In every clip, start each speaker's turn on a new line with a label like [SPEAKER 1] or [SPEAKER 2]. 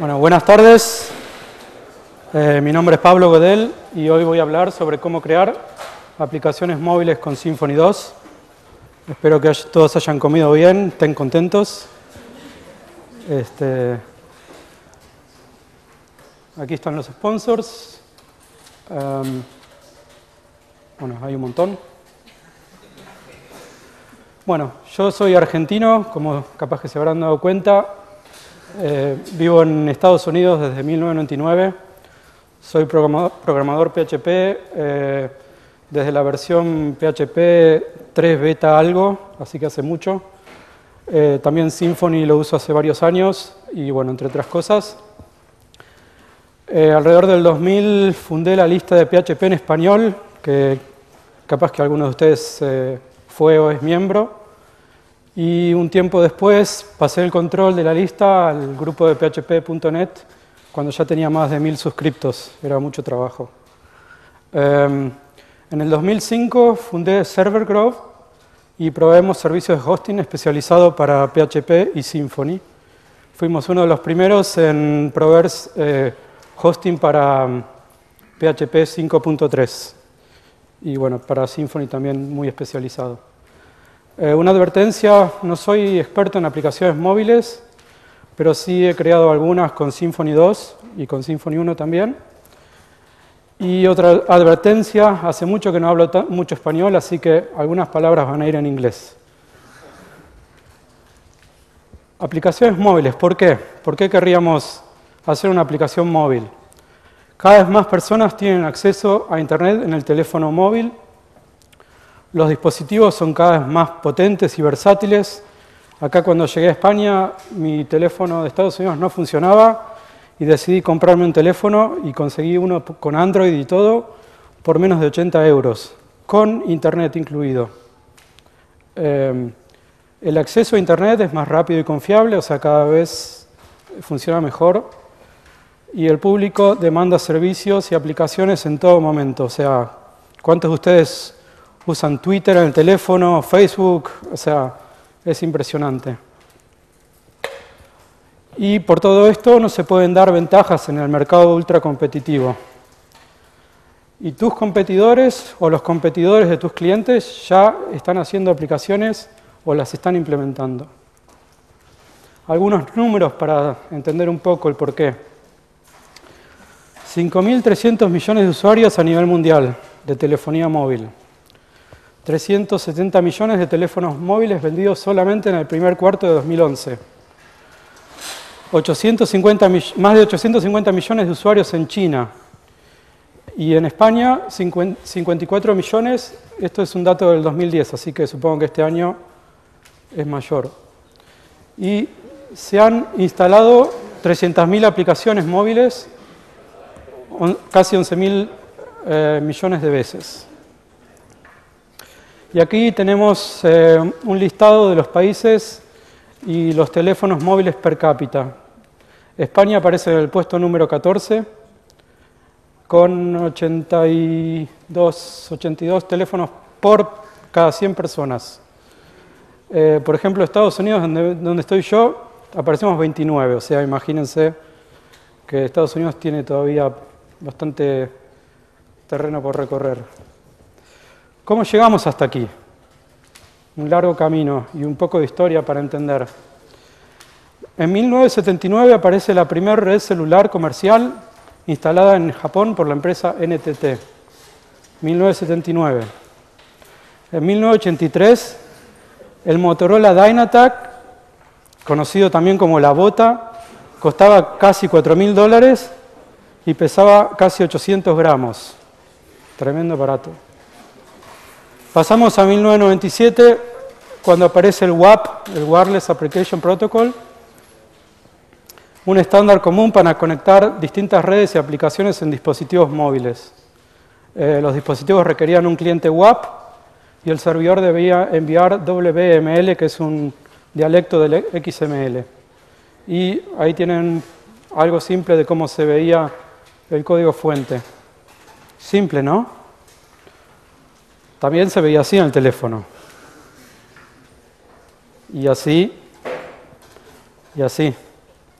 [SPEAKER 1] Buenas tardes. Eh, mi nombre es Pablo Godel y hoy voy a hablar sobre cómo crear aplicaciones móviles con Symfony 2. Espero que todos hayan comido bien, estén contentos. Este, aquí están los sponsors. Um, bueno, hay un montón. Bueno, yo soy argentino, como capaz que se habrán dado cuenta. Eh, vivo en Estados Unidos desde 1999. Soy programador, PHP eh, desde la versión PHP 3 beta algo, así que hace mucho. Eh, también Symfony lo uso hace varios años y bueno, entre otras cosas. alrededor del 2000 fundé la lista de PHP en español, que capaz que alguno de ustedes fue o es miembro. Y un tiempo después pasé el control de la lista al grupo de php.net cuando ya tenía más de mil suscriptos, era mucho trabajo. Em, en el 2005 fundé Server Grove y proveemos servicios de hosting especializado para PHP y Symfony. Fuimos uno de los primeros en proveer eh, hosting para PHP mm, 5.3 y bueno, para Symfony también muy especializado. Eh, una advertencia, no soy experto en aplicaciones móviles, pero sí he creado algunas con Symfony 2 y con Symfony 1 también. Y otra advertencia, hace mucho que no hablo mucho español, así que algunas palabras van a ir en inglés. Aplicaciones móviles, ¿por qué? ¿Por qué querríamos hacer una aplicación móvil? Cada vez más personas tienen acceso a Internet en el teléfono móvil los dispositivos son cada vez más potentes y versátiles. Acá cuando llegué a España mi teléfono de Estados Unidos no funcionaba y decidí comprarme un teléfono y conseguí uno con Android y todo por menos de 80 euros, con Internet incluido. Em, el acceso a Internet es más rápido y confiable, o sea, cada vez funciona mejor y el público demanda servicios y aplicaciones en todo momento. O sea, ¿cuántos de ustedes usan Twitter en el teléfono, Facebook, o sea, es impresionante. Y por todo esto no se pueden dar ventajas en el mercado ultra competitivo. Y tus competidores o los competidores de tus clientes ya están haciendo aplicaciones o las están implementando. Algunos números para entender un poco el porqué. 5.300 millones de usuarios a nivel mundial de telefonía móvil. 370 millones de teléfonos móviles vendidos solamente en el primer cuarto de 2011. 850, más de 850 millones de usuarios en China. Y en España, 54 millones. Esto es un dato del 2010, así que supongo que este año es mayor. Y se han instalado 300.000 aplicaciones móviles, casi 11.000 eh, millones de veces. Y aquí tenemos eh, un listado de los países y los teléfonos móviles per cápita. España aparece en el puesto número 14 con 82, 82 teléfonos por cada 100 personas. Eh, por ejemplo, Estados Unidos, donde, donde estoy yo, aparecemos 29, o sea, imagínense que Estados Unidos tiene todavía bastante terreno por recorrer. ¿Cómo llegamos hasta aquí? Un largo camino y un poco de historia para entender. En 1979 aparece la primera red celular comercial instalada en Japón por la empresa NTT. 1979. En 1983, el Motorola Dynatac, conocido también como la bota, costaba casi 4.000 dólares y pesaba casi 800 gramos. Tremendo aparato. Pasamos a 1997, cuando aparece el WAP, el Wireless Application Protocol, un estándar común para conectar distintas redes y aplicaciones en dispositivos móviles. Eh, los dispositivos requerían un cliente WAP y el servidor debía enviar WML, que es un dialecto del XML. Y ahí tienen algo simple de cómo se veía el código fuente. Simple, ¿no? También se veía así en el teléfono. Y así, y así.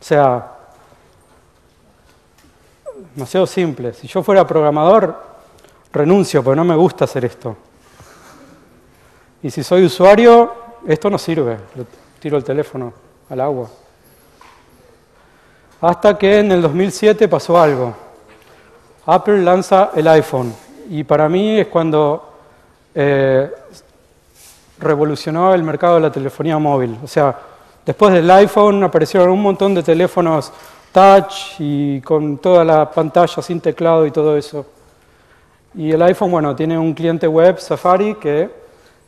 [SPEAKER 1] O sea, demasiado simple. Si yo fuera programador, renuncio, porque no me gusta hacer esto. Y si soy usuario, esto no sirve. Tiro el teléfono al agua. Hasta que en el 2007 pasó algo. Apple lanza el iPhone. Y para mí es cuando eh, revolucionó el mercado de la telefonía móvil. O sea, después del iPhone aparecieron un montón de teléfonos touch y con toda la pantalla sin teclado y todo eso. Y el iPhone, bueno, tiene un cliente web Safari que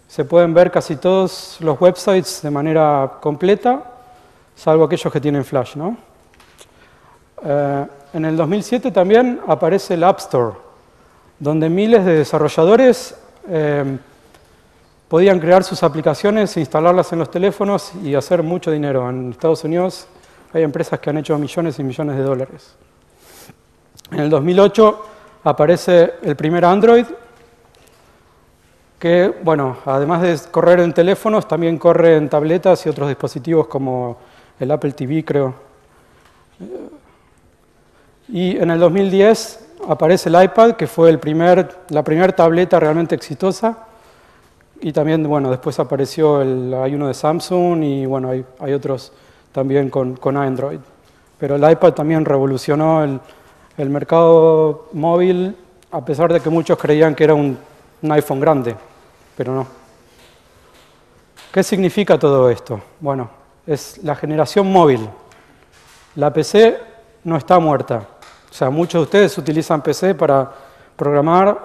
[SPEAKER 1] se pueden ver casi todos los websites de manera completa, salvo aquellos que tienen Flash, ¿no? Eh, en el 2007 también aparece el App Store, donde miles de desarrolladores eh, podían crear sus aplicaciones, instalarlas en los teléfonos y hacer mucho dinero. En Estados Unidos hay empresas que han hecho millones y millones de dólares. En el 2008 aparece el primer Android, que, bueno, además de correr en teléfonos, también corre en tabletas y otros dispositivos como el Apple TV, creo. Y en el 2010 aparece el iPad, que fue el primer, la primera tableta realmente exitosa. Y también, bueno, después apareció el, hay uno de Samsung y, bueno, hay, hay otros también con, con, Android. Pero el iPad también revolucionó el, el, mercado móvil, a pesar de que muchos creían que era un, un iPhone grande, pero no. ¿Qué significa todo esto? Bueno, es la generación móvil. La PC no está muerta. O sea, muchos de ustedes utilizan PC para programar,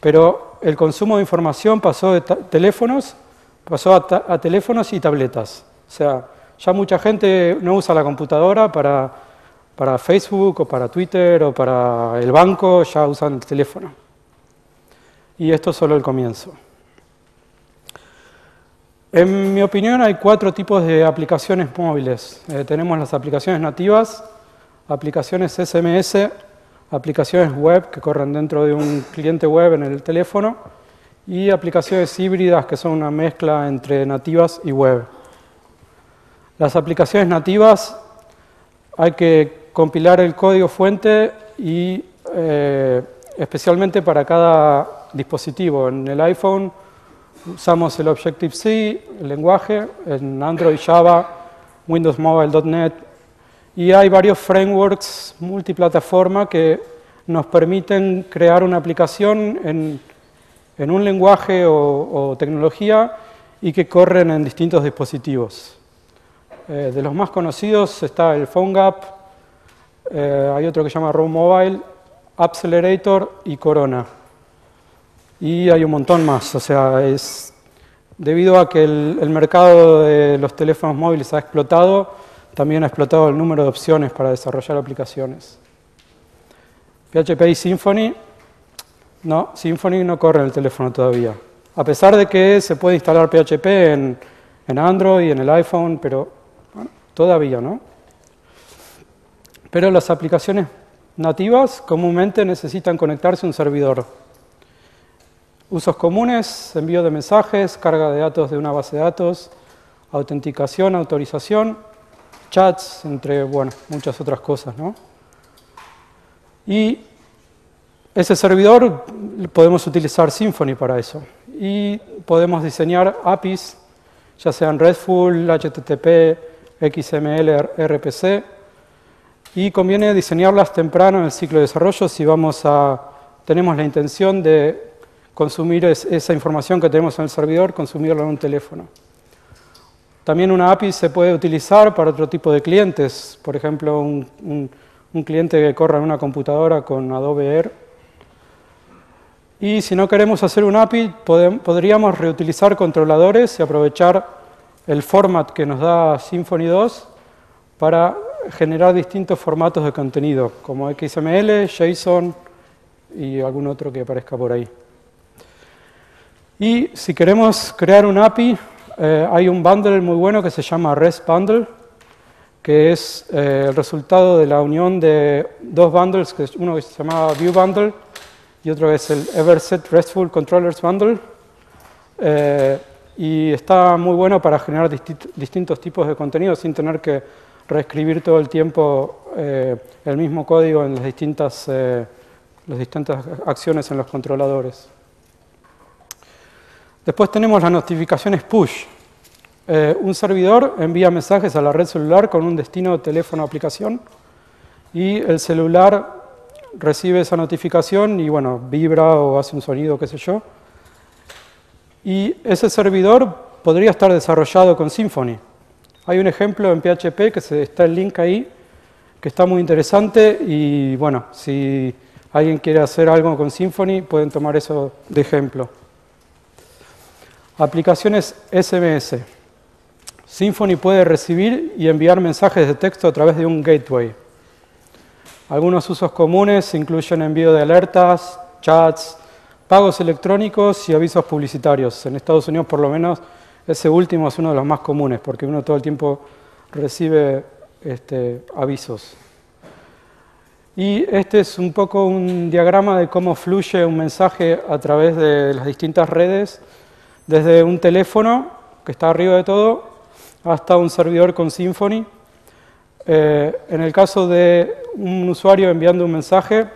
[SPEAKER 1] pero el consumo de información pasó de teléfonos, pasó a, teléfonos y tabletas. O sea, ya mucha gente no usa la computadora para, para Facebook o para Twitter o para el banco, ya usan el teléfono. Y esto es solo el comienzo. En mi opinión hay cuatro tipos de aplicaciones móviles. Eh, tenemos las aplicaciones nativas, aplicaciones SMS, aplicaciones web que corren dentro de un cliente web en el teléfono y aplicaciones híbridas que son una mezcla entre nativas y web. Las aplicaciones nativas hay que compilar el código fuente y eh, especialmente para cada dispositivo. En el iPhone usamos el Objective-C, el lenguaje, en Android Java, Windows Mobile.NET, y hay varios frameworks multiplataforma que nos permiten crear una aplicación en, un lenguaje o, tecnología y que corren en distintos dispositivos. Eh, de los más conocidos está el PhoneGap, eh, hay otro que se llama Roam Mobile, Accelerator y Corona. Y hay un montón más, o sea, es debido a que el mercado de los teléfonos móviles ha explotado, también ha explotado el número de opciones para desarrollar aplicaciones. PHP y Symfony, no, Symfony no corre en el teléfono todavía. A pesar de que se puede instalar PHP en, en Android y en el iPhone, pero todavía no. Pero las aplicaciones nativas comúnmente necesitan conectarse a un servidor. Usos comunes, envío de mensajes, carga de datos de una base de datos, autenticación, autorización, chats, entre bueno, muchas otras cosas. ¿no? Y ese servidor podemos utilizar Symfony para eso. Y podemos diseñar APIs, ya sean RESTful, HTTP, XML, RPC. Y conviene diseñarlas temprano en el ciclo de desarrollo si vamos a, tenemos la intención de consumir esa información que tenemos en el servidor, consumirla en un teléfono. También una API se puede utilizar para otro tipo de clientes, por ejemplo, un, cliente que corra en una computadora con Adobe Air. Y si no queremos hacer un API, podríamos reutilizar controladores y aprovechar el format que nos da Symfony 2 para generar distintos formatos de contenido, como XML, JSON y algún otro que aparezca por ahí. Y si queremos crear un API, eh, hay un bundle muy bueno que se llama REST Bundle, que es eh, el resultado de la unión de dos bundles, que uno que se llamaba View Bundle y otro es el Everset RESTful Controllers Bundle. Eh, y está muy bueno para generar distintos tipos de contenido sin tener que reescribir todo el tiempo eh, el mismo código en las distintas, eh, las distintas acciones en los controladores. Después tenemos las notificaciones push. Eh, un servidor envía mensajes a la red celular con un destino teléfono aplicación y el celular recibe esa notificación y bueno, vibra o hace un sonido, qué sé yo. Y ese servidor podría estar desarrollado con Symfony. Hay un ejemplo en PHP que está el link ahí, que está muy interesante y bueno, si alguien quiere hacer algo con Symfony, pueden tomar eso de ejemplo. Aplicaciones SMS. Symfony puede recibir y enviar mensajes de texto a través de un gateway. Algunos usos comunes incluyen envío de alertas, chats, pagos electrónicos y avisos publicitarios. En Estados Unidos, por lo menos, ese último es uno de los más comunes, porque uno todo el tiempo recibe este, avisos. Y este es un poco un diagrama de cómo fluye un mensaje a través de las distintas redes desde un teléfono, que está arriba de todo, hasta un servidor con Symfony. Eh, en el caso de un usuario enviando un mensaje,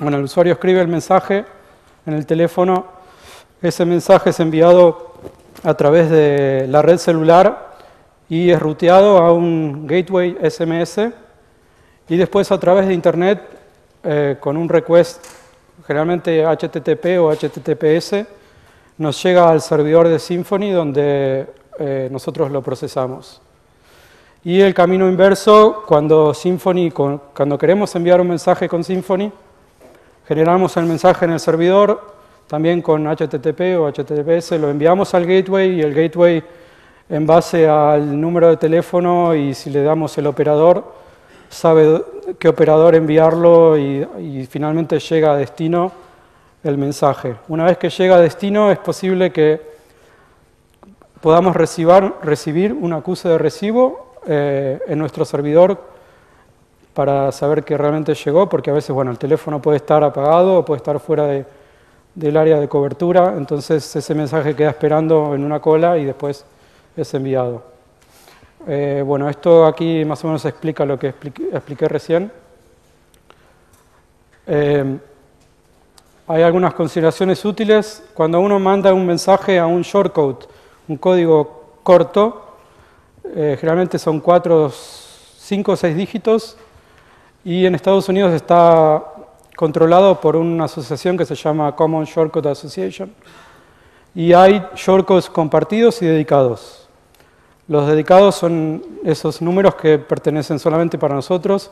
[SPEAKER 1] bueno, el usuario escribe el mensaje en el teléfono, ese mensaje es enviado a través de la red celular y es ruteado a un gateway SMS y después a través de Internet eh, con un request, generalmente HTTP o HTTPS, nos llega al servidor de Symfony donde eh, nosotros lo procesamos. Y el camino inverso, cuando Symfony, cuando queremos enviar un mensaje con Symfony, generamos el mensaje en el servidor, también con HTTP o HTTPS, lo enviamos al gateway y el gateway en base al número de teléfono y si le damos el operador, sabe qué operador enviarlo y, y finalmente llega a destino el mensaje. Una vez que llega a destino es posible que podamos recibir, recibir un acuse de recibo eh, en nuestro servidor para saber que realmente llegó, porque a veces bueno, el teléfono puede estar apagado o puede estar fuera del área de cobertura, entonces ese mensaje queda esperando en una cola y después es enviado. Eh, bueno, esto aquí más o menos explica lo que expliqué, recién. Eh, hay algunas consideraciones útiles. Cuando uno manda un mensaje a un shortcode, un código corto, eh, generalmente son cuatro, cinco o seis dígitos, y en Estados Unidos está controlado por una asociación que se llama Common Shortcode Association, y hay shortcodes compartidos y dedicados. Los dedicados son esos números que pertenecen solamente para nosotros,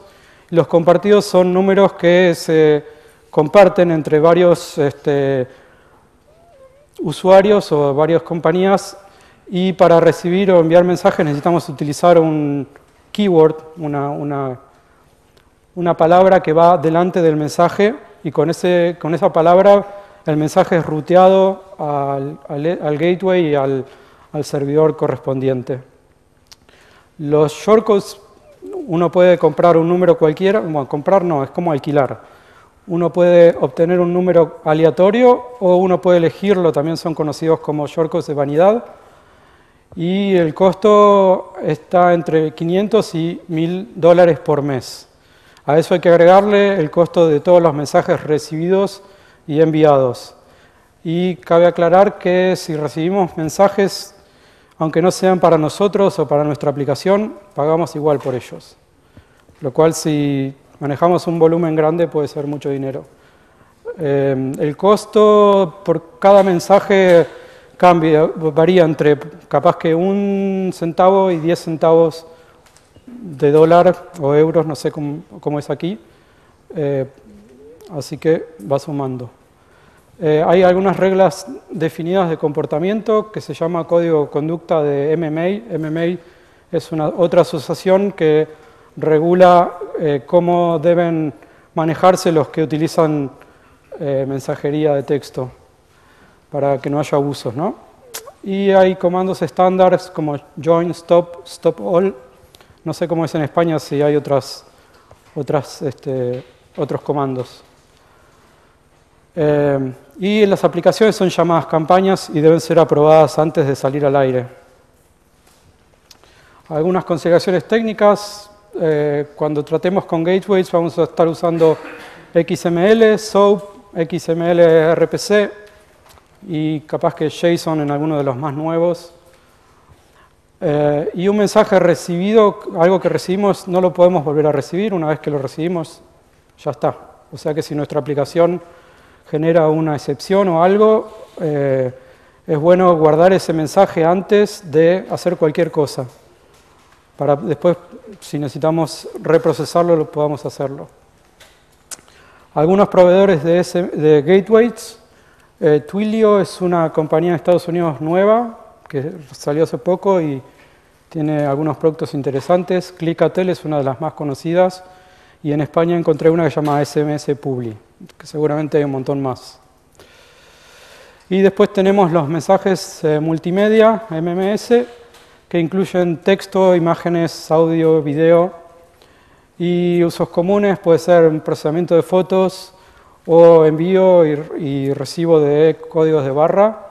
[SPEAKER 1] los compartidos son números que se comparten entre varios este, usuarios o varias compañías y para recibir o enviar mensajes necesitamos utilizar un keyword, una, una, una palabra que va delante del mensaje y con, ese, con esa palabra el mensaje es ruteado al, al, gateway y al, al, servidor correspondiente. Los shortcodes, uno puede comprar un número cualquiera, bueno, comprar no, es como alquilar. Uno puede obtener un número aleatorio o uno puede elegirlo, también son conocidos como shortcodes de vanidad. Y el costo está entre 500 y 1000 dólares por mes. A eso hay que agregarle el costo de todos los mensajes recibidos y enviados. Y cabe aclarar que si recibimos mensajes, aunque no sean para nosotros o para nuestra aplicación, pagamos igual por ellos. Lo cual si manejamos un volumen grande, puede ser mucho dinero. Eh, el costo por cada mensaje cambia, varía entre capaz que un centavo y diez centavos de dólar o euros, no sé cómo, es aquí. Eh, así que va sumando. Eh, hay algunas reglas definidas de comportamiento que se llama Código Conducta de MMA. MMA es una, otra asociación que regula eh, cómo deben manejarse los que utilizan eh, mensajería de texto para que no haya abusos. ¿no? Y hay comandos estándares como join, stop, stop all. No sé cómo es en España si hay otras, otras, este, otros comandos. Eh, y las aplicaciones son llamadas campañas y deben ser aprobadas antes de salir al aire. Algunas consideraciones técnicas, eh, cuando tratemos con gateways vamos a estar usando XML, SOAP, XML RPC y capaz que JSON en alguno de los más nuevos. Eh, y un mensaje recibido, algo que recibimos, no lo podemos volver a recibir, una vez que lo recibimos, ya está. O sea que si nuestra aplicación genera una excepción o algo, eh, es bueno guardar ese mensaje antes de hacer cualquier cosa, para después, si necesitamos reprocesarlo, lo podamos hacerlo. Algunos proveedores de, gateways, eh, Twilio es una compañía de Estados Unidos nueva que salió hace poco y tiene algunos productos interesantes. Clicatel es una de las más conocidas y en España encontré una que se llama SMS Publi, que seguramente hay un montón más. Y después tenemos los mensajes eh, multimedia, MMS, que incluyen texto, imágenes, audio, video y usos comunes puede ser procesamiento de fotos o envío y, recibo de códigos de barra.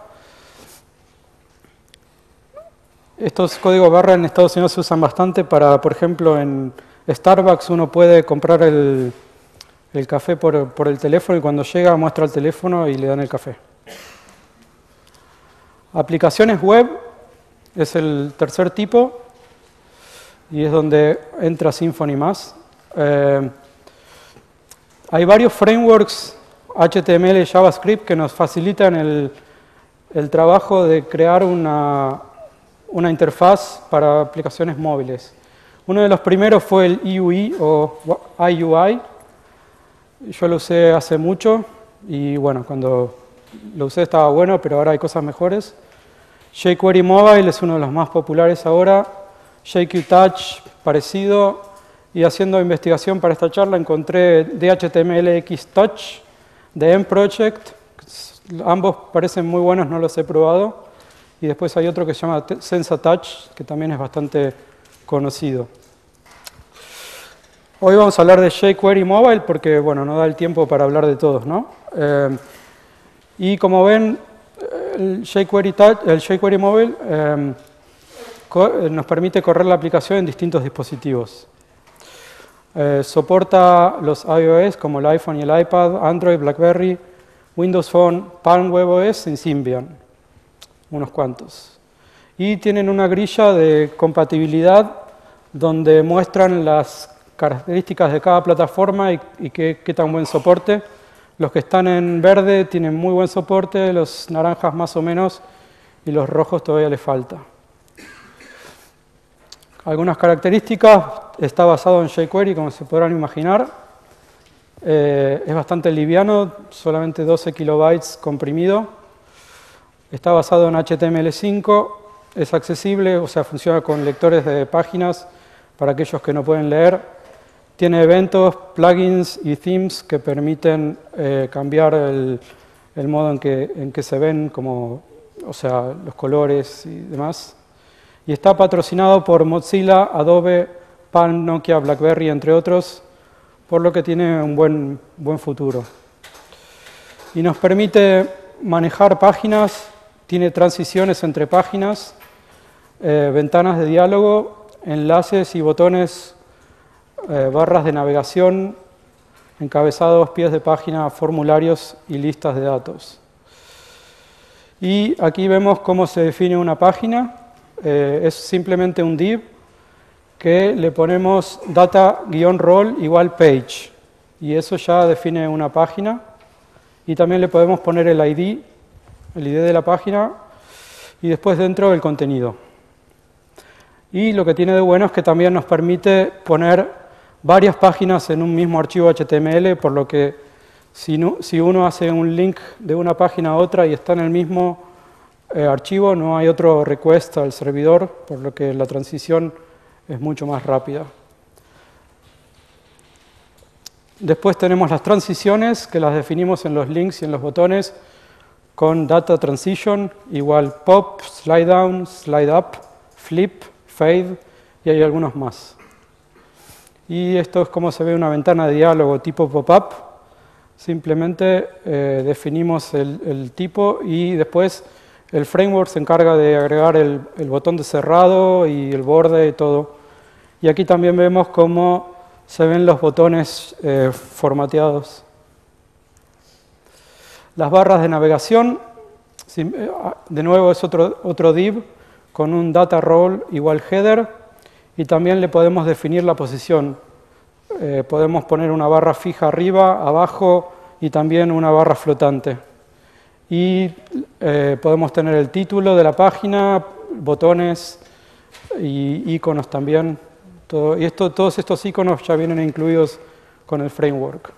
[SPEAKER 1] Estos códigos barra en Estados Unidos se usan bastante para, por ejemplo, en Starbucks uno puede comprar el, café por, por, el teléfono y cuando llega muestra el teléfono y le dan el café. Aplicaciones web es el tercer tipo y es donde entra Symfony más. Eh, hay varios frameworks HTML y JavaScript que nos facilitan el, trabajo de crear una, interfaz para aplicaciones móviles. Uno de los primeros fue el IUI o IUI. Yo lo usé hace mucho y bueno, cuando lo usé estaba bueno, pero ahora hay cosas mejores. jQuery Mobile es uno de los más populares ahora JQ Touch parecido y haciendo investigación para esta charla encontré DHTMLX Touch de M-Project. Ambos parecen muy buenos, no los he probado. Y después hay otro que se llama Sensa Touch, que también es bastante conocido. Hoy vamos a hablar de jQuery Mobile porque bueno, no da el tiempo para hablar de todos. ¿no? Eh, y como ven, el jQuery, jQuery Mobile eh, eh, nos permite correr la aplicación en distintos dispositivos. Eh, soporta los iOS como el iPhone y el iPad, Android, BlackBerry, Windows Phone, Palm WebOS y Symbian, unos cuantos. Y tienen una grilla de compatibilidad donde muestran las características de cada plataforma y, qué tan buen soporte. Los que están en verde tienen muy buen soporte, los naranjas más o menos y los rojos todavía les falta. Algunas características, está basado en jQuery, como se podrán imaginar. Eh, es bastante liviano, solamente 12 kilobytes comprimido. Está basado en HTML5, es accesible, o sea, funciona con lectores de páginas para aquellos que no pueden leer. Tiene eventos, plugins y themes que permiten eh, cambiar el, modo en que, en que se ven, como, o sea, los colores y demás y está patrocinado por Mozilla, Adobe, Palm, Nokia, BlackBerry, entre otros, por lo que tiene un buen, buen futuro. Y nos permite manejar páginas, tiene transiciones entre páginas, eh, ventanas de diálogo, enlaces y botones, eh, barras de navegación, encabezados, pies de página, formularios y listas de datos. Y aquí vemos cómo se define una página. Eh, es simplemente un div que le ponemos data-role igual page. Y eso ya define una página. Y también le podemos poner el ID, el ID de la página, y después dentro el contenido. Y lo que tiene de bueno es que también nos permite poner varias páginas en un mismo archivo HTML, por lo que si, uno hace un link de una página a otra y está en el mismo eh, archivo, no hay otro request al servidor, por lo que la transición es mucho más rápida. Después tenemos las transiciones, que las definimos en los links y en los botones, con data transition, igual pop, slide down, slide up, flip, fade, y hay algunos más. Y esto es como se ve una ventana de diálogo tipo pop-up. Simplemente eh, definimos el tipo y después el framework se encarga de agregar el, botón de cerrado y el borde y todo. Y aquí también vemos cómo se ven los botones eh, formateados. Las barras de navegación, eh, ah, de nuevo es otro, otro div con un data role igual header y también le podemos definir la posición. Eh, podemos poner una barra fija arriba, abajo y también una barra flotante. Y eh, podemos tener el título de la página, botones y iconos también. y esto, todos estos iconos ya vienen incluidos con el framework.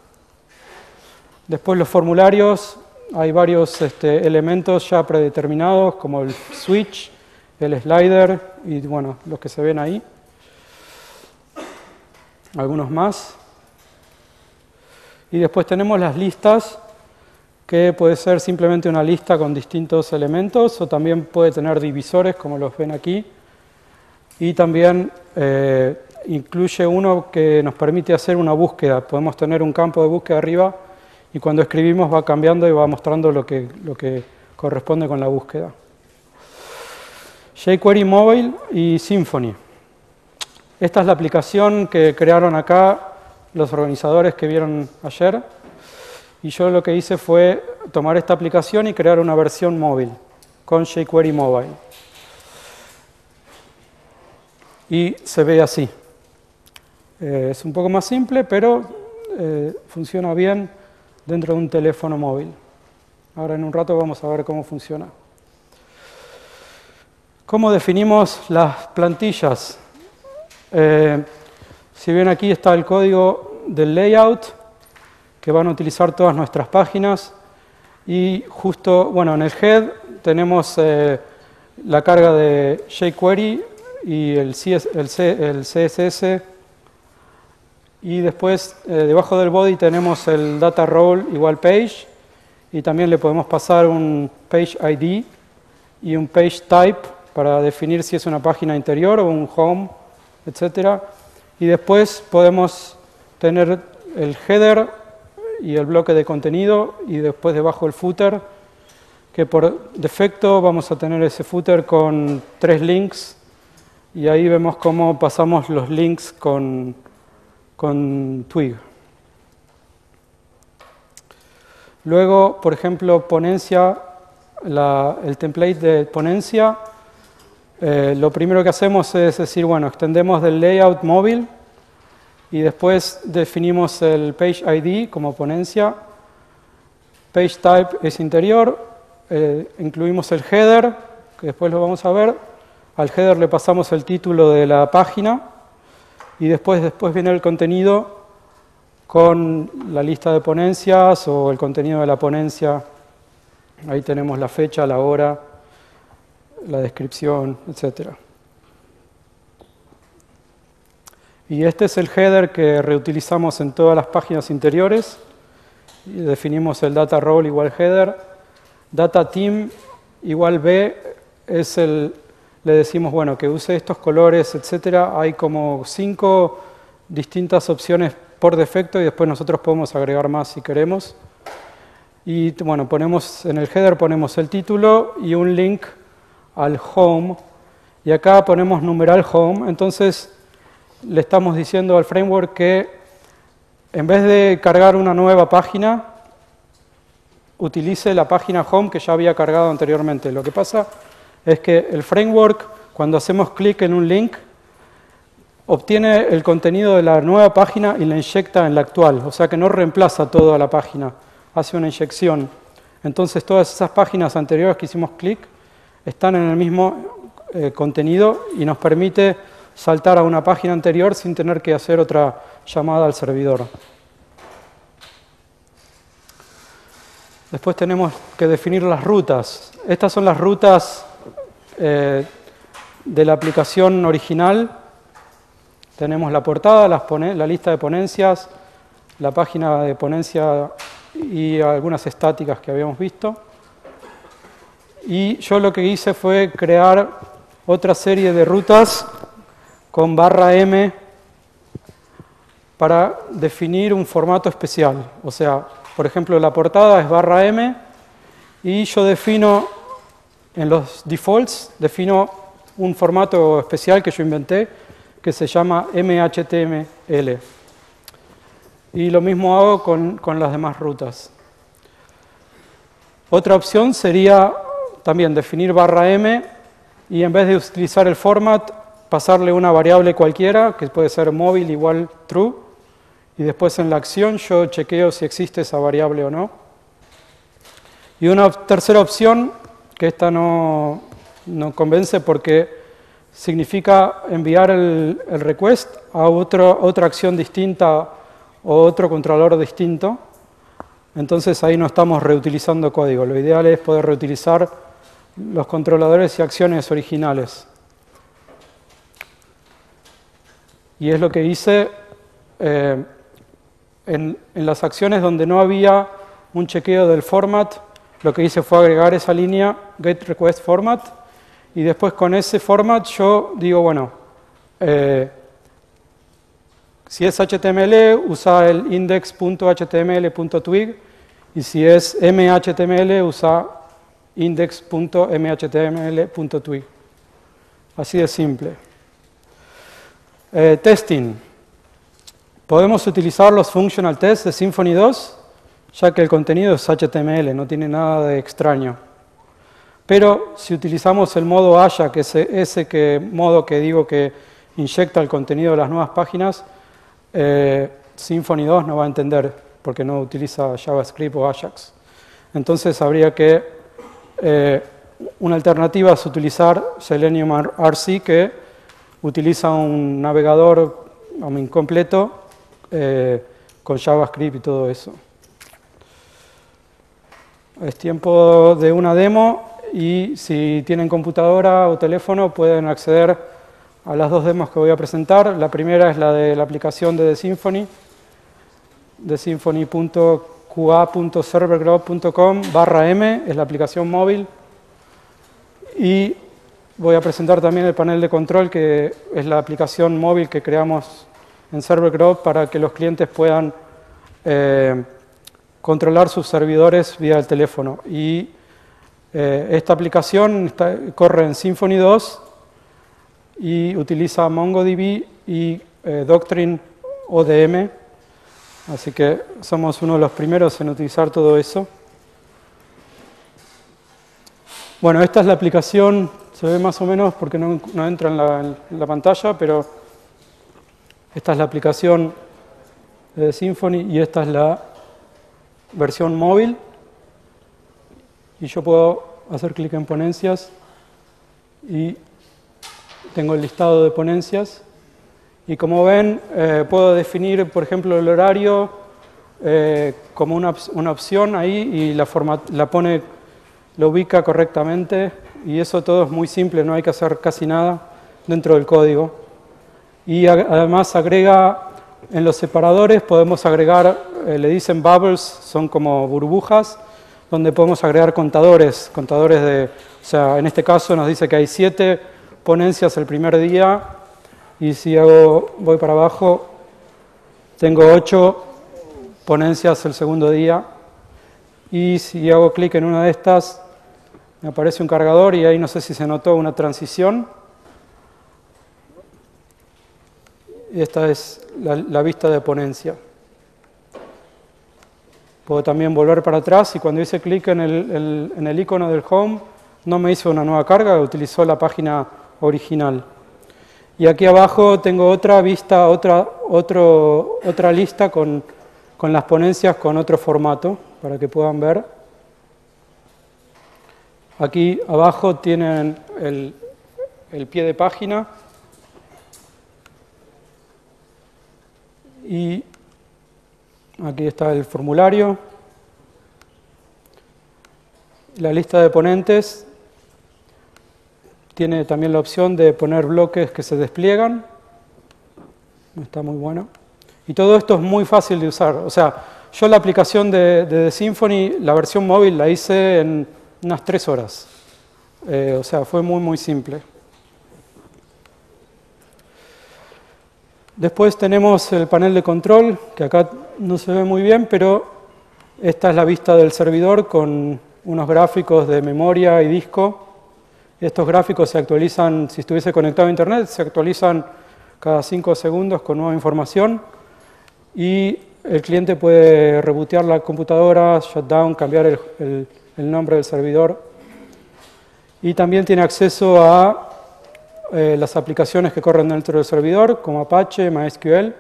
[SPEAKER 1] Después los formularios, hay varios este, elementos ya predeterminados como el switch, el slider y bueno, los que se ven ahí. Algunos más. Y después tenemos las listas, que puede ser simplemente una lista con distintos elementos o también puede tener divisores, como los ven aquí. Y también eh, incluye uno que nos permite hacer una búsqueda. Podemos tener un campo de búsqueda arriba y cuando escribimos va cambiando y va mostrando lo que, lo que corresponde con la búsqueda. jQuery Mobile y Symfony. Esta es la aplicación que crearon acá los organizadores que vieron ayer. Y yo lo que hice fue tomar esta aplicación y crear una versión móvil con jQuery Mobile. Y se ve así. Eh, es un poco más simple, pero eh, funciona bien dentro de un teléfono móvil. Ahora en un rato vamos a ver cómo funciona. ¿Cómo definimos las plantillas? Eh, si bien aquí está el código del layout que van a utilizar todas nuestras páginas y justo, bueno, en el head tenemos eh, la carga de jQuery y el, CSS y después eh, debajo del body tenemos el data role igual page y también le podemos pasar un page ID y un page type para definir si es una página interior o un home, etcétera. Y después podemos tener el header y el bloque de contenido y después debajo el footer, que por defecto vamos a tener ese footer con tres links y ahí vemos cómo pasamos los links con, con Twig. Luego, por ejemplo, ponencia, el template de ponencia eh, lo primero que hacemos es decir, bueno, extendemos del layout móvil y después definimos el page ID como ponencia. Page type es interior, eh, incluimos el header, que después lo vamos a ver. Al header le pasamos el título de la página y después, después viene el contenido con la lista de ponencias o el contenido de la ponencia. Ahí tenemos la fecha, la hora, la descripción, etc. Y este es el header que reutilizamos en todas las páginas interiores. Definimos el data role igual header. Data team igual B es el, le decimos, bueno, que use estos colores, etc. Hay como cinco distintas opciones por defecto y después nosotros podemos agregar más si queremos. Y bueno, ponemos en el header ponemos el título y un link al home y acá ponemos numeral home, entonces le estamos diciendo al framework que en vez de cargar una nueva página, utilice la página home que ya había cargado anteriormente. Lo que pasa es que el framework, cuando hacemos clic en un link, obtiene el contenido de la nueva página y la inyecta en la actual, o sea que no reemplaza toda la página, hace una inyección. Entonces todas esas páginas anteriores que hicimos clic están en el mismo eh, contenido y nos permite saltar a una página anterior sin tener que hacer otra llamada al servidor. Después tenemos que definir las rutas. Estas son las rutas eh, de la aplicación original. Tenemos la portada, la lista de ponencias, la página de ponencia y algunas estáticas que habíamos visto. Y yo lo que hice fue crear otra serie de rutas con barra M para definir un formato especial. O sea, por ejemplo, la portada es barra M y yo defino en los defaults defino un formato especial que yo inventé que se llama MHTML. Y lo mismo hago con, con las demás rutas. Otra opción sería también definir barra M y en vez de utilizar el format, pasarle una variable cualquiera, que puede ser móvil igual true, y después en la acción yo chequeo si existe esa variable o no. Y una tercera opción, que esta no, no convence porque significa enviar el, el request a otro, otra acción distinta o otro controlador distinto. Entonces ahí no estamos reutilizando código. Lo ideal es poder reutilizar los controladores y acciones originales. Y es lo que hice eh, en, en, las acciones donde no había un chequeo del format, lo que hice fue agregar esa línea get request format y después con ese format yo digo, bueno, eh, si es HTML, usa el index.html.twig y si es mhtml, usa index.mhtml.twig. Así de simple. Eh, testing. Podemos utilizar los functional tests de Symfony 2, ya que el contenido es HTML, no tiene nada de extraño. Pero si utilizamos el modo Aya, que es ese que, modo que digo que inyecta el contenido de las nuevas páginas, eh, Symfony 2 no va a entender porque no utiliza JavaScript o Ajax. Entonces habría que eh, una alternativa es utilizar Selenium RC, que utiliza un navegador incompleto eh, con JavaScript y todo eso. Es tiempo de una demo y si tienen computadora o teléfono pueden acceder a las dos demos que voy a presentar. La primera es la de la aplicación de The Symfony, de qa.servergraph.com barra M, es la aplicación móvil. Y voy a presentar también el panel de control, que es la aplicación móvil que creamos en ServerGraph para que los clientes puedan eh, controlar sus servidores vía el teléfono. Y eh, esta aplicación corre en Symfony 2 y utiliza MongoDB y eh, Doctrine ODM Así que somos uno de los primeros en utilizar todo eso. Bueno, esta es la aplicación, se ve más o menos porque no, entra en la, en la, pantalla, pero esta es la aplicación de Symfony y esta es la versión móvil. Y yo puedo hacer clic en ponencias y tengo el listado de ponencias. Y como ven, eh, puedo definir, por ejemplo, el horario eh, como una, una, opción ahí y la, forma, la pone, lo ubica correctamente. Y eso todo es muy simple, no hay que hacer casi nada dentro del código. Y además agrega en los separadores, podemos agregar, eh, le dicen bubbles, son como burbujas, donde podemos agregar contadores, contadores de, o sea, en este caso nos dice que hay siete ponencias el primer día y si hago, voy para abajo, tengo ocho ponencias el segundo día. Y si hago clic en una de estas, me aparece un cargador y ahí no sé si se notó una transición. Esta es la, vista de ponencia. Puedo también volver para atrás y cuando hice clic en el, en el icono del home, no me hizo una nueva carga, utilizó la página original. Y aquí abajo tengo otra vista, otra, otro, otra lista con, con las ponencias con otro formato para que puedan ver. Aquí abajo tienen el, el pie de página. Y aquí está el formulario, la lista de ponentes tiene también la opción de poner bloques que se despliegan. Está muy bueno. Y todo esto es muy fácil de usar. O sea, yo la aplicación de, de Symfony, la versión móvil, la hice en unas tres horas. Eh, o sea, fue muy, muy simple. Después tenemos el panel de control, que acá no se ve muy bien, pero esta es la vista del servidor con unos gráficos de memoria y disco Estos gráficos se actualizan, si estuviese conectado a Internet, se actualizan cada 5 segundos con nueva información y el cliente puede rebotear la computadora, shutdown, cambiar el, nombre del servidor y también tiene acceso a eh, las aplicaciones que corren dentro del servidor, como Apache, MySQL,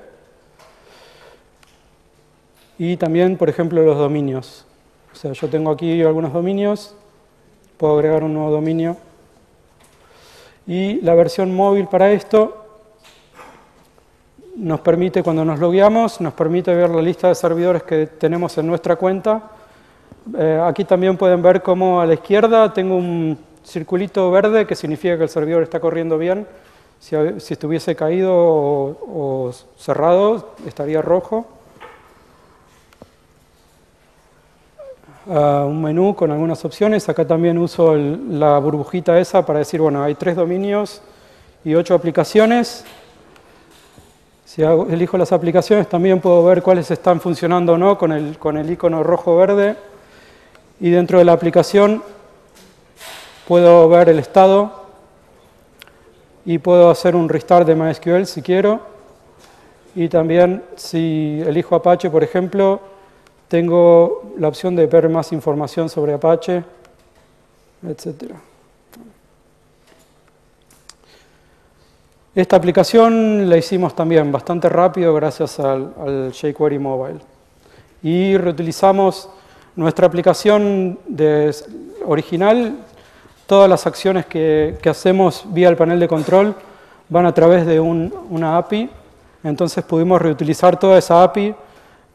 [SPEAKER 1] y también, por ejemplo, los dominios. O sea, yo tengo aquí algunos dominios, puedo agregar un nuevo dominio y la versión móvil para esto nos permite, cuando nos logueamos, nos permite ver la lista de servidores que tenemos en nuestra cuenta. Eh, aquí también pueden ver cómo a la izquierda tengo un circulito verde que significa que el servidor está corriendo bien. Si, estuviese caído o cerrado, estaría rojo. Un menú con algunas opciones. Acá también uso la burbujita esa para decir, bueno, hay tres dominios y ocho aplicaciones. Si elijo las aplicaciones también puedo ver cuáles están funcionando o no con el, con el icono rojo-verde. Y dentro de la aplicación puedo ver el estado y puedo hacer un restart de MySQL si quiero. Y también si elijo Apache, por ejemplo, tengo la opción de ver más información sobre Apache, etc. Esta aplicación la hicimos también bastante rápido gracias al, jQuery Mobile. Y reutilizamos nuestra aplicación original, todas las acciones que, hacemos vía el panel de control van a través de una API, entonces pudimos reutilizar toda esa API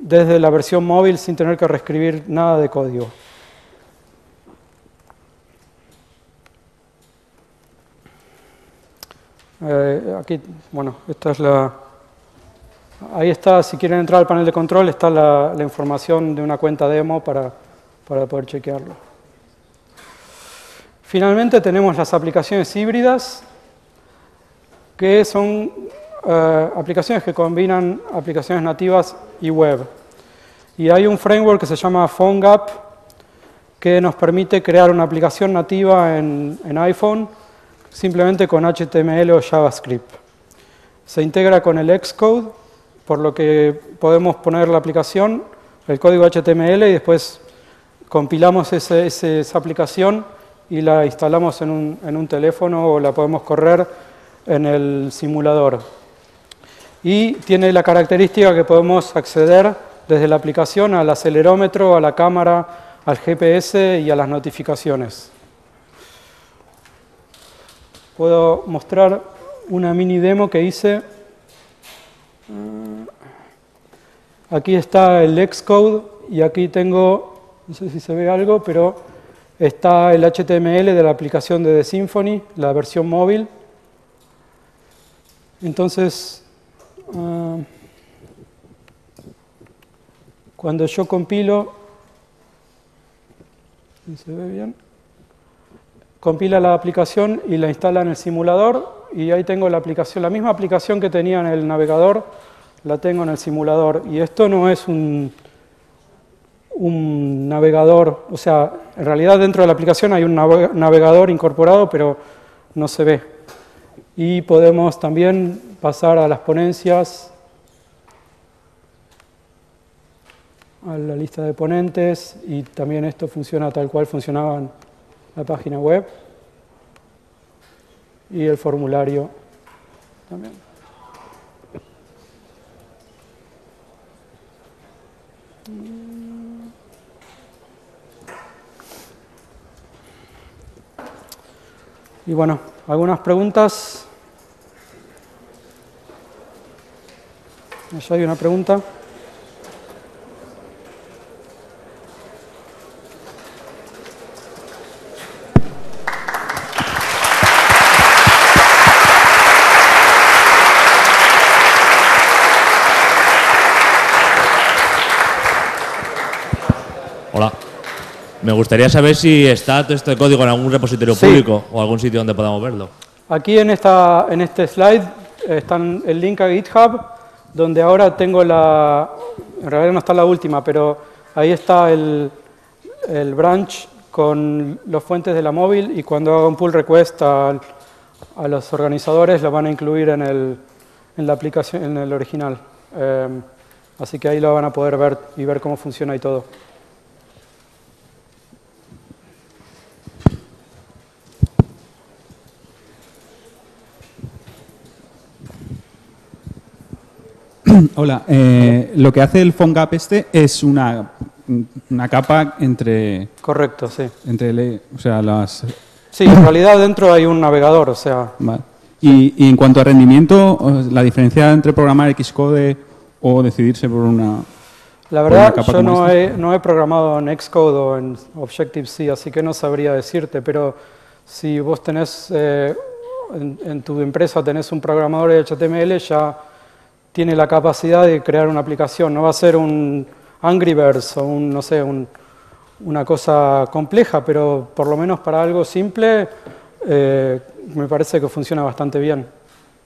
[SPEAKER 1] desde la versión móvil sin tener que reescribir nada de código. Eh, aquí, bueno, esta es la... Ahí está, si quieren entrar al panel de control, está la, información de una cuenta demo para, para poder chequearlo. Finalmente tenemos las aplicaciones híbridas, que son eh, aplicaciones que combinan aplicaciones nativas y web. Y hay un framework que se llama PhoneGap que nos permite crear una aplicación nativa en, iPhone simplemente con HTML o JavaScript. Se integra con el Xcode, por lo que podemos poner la aplicación, el código HTML y después compilamos esa aplicación y la instalamos en un, en un teléfono o la podemos correr en el simulador y tiene la característica que podemos acceder desde la aplicación al acelerómetro, a la cámara, al GPS y a las notificaciones. Puedo mostrar una mini demo que hice. Aquí está el Xcode y aquí tengo, no sé si se ve algo, pero está el HTML de la aplicación de The Symfony, la versión móvil. Entonces Ah, cuando yo compilo. Compila la aplicación y la instala en el simulador y ahí tengo la aplicación, la misma aplicación que tenía en el navegador, la tengo en el simulador. Y esto no es un navegador, o sea, en realidad dentro de la aplicación hay un navegador incorporado, pero no se ve. Y podemos también pasar a las ponencias, a la lista de ponentes y también esto funciona tal cual funcionaba la página web y el formulario también. Y bueno, algunas preguntas. Hay una pregunta.
[SPEAKER 2] Hola. Me gustaría saber si está todo este código en algún repositorio público o algún sitio donde podamos verlo.
[SPEAKER 1] Aquí en, esta, en este slide están el link a GitHub donde ahora tengo la, en realidad no está la última, pero ahí está el, el branch con los fuentes de la móvil y cuando haga un pull request a, a los organizadores lo van a incluir en, el, en la aplicación, en el original. Eh, así que ahí lo van a poder ver y ver cómo funciona y todo.
[SPEAKER 3] Hola, eh, lo que hace el PhoneGap este es una, una capa entre,
[SPEAKER 1] Correcto, sí.
[SPEAKER 3] entre o sea, las...
[SPEAKER 1] Sí, en realidad dentro hay un navegador, o sea,
[SPEAKER 3] vale. Y, y en cuanto a rendimiento, la diferencia entre programar Xcode o decidirse por una...
[SPEAKER 1] la verdad
[SPEAKER 3] una
[SPEAKER 1] yo no he, no he programado en Xcode o en Objective-C, así que no sabría decirte, pero si vos tenés, eh, en, en tu empresa tenés un programador de HTML, ya tiene la capacidad de crear una aplicación. No va a ser un Angry Birds o un, no sé, un- una cosa compleja, pero por lo menos para algo simple eh, me parece que funciona bastante bien.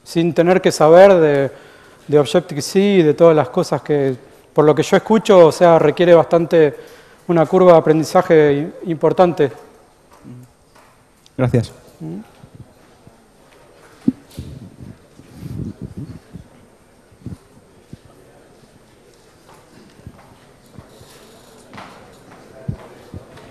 [SPEAKER 1] Sin tener que saber de, de Objective-C y de todas las cosas que, por lo que yo escucho, o sea, requiere bastante una curva de aprendizaje importante.
[SPEAKER 3] Gracias.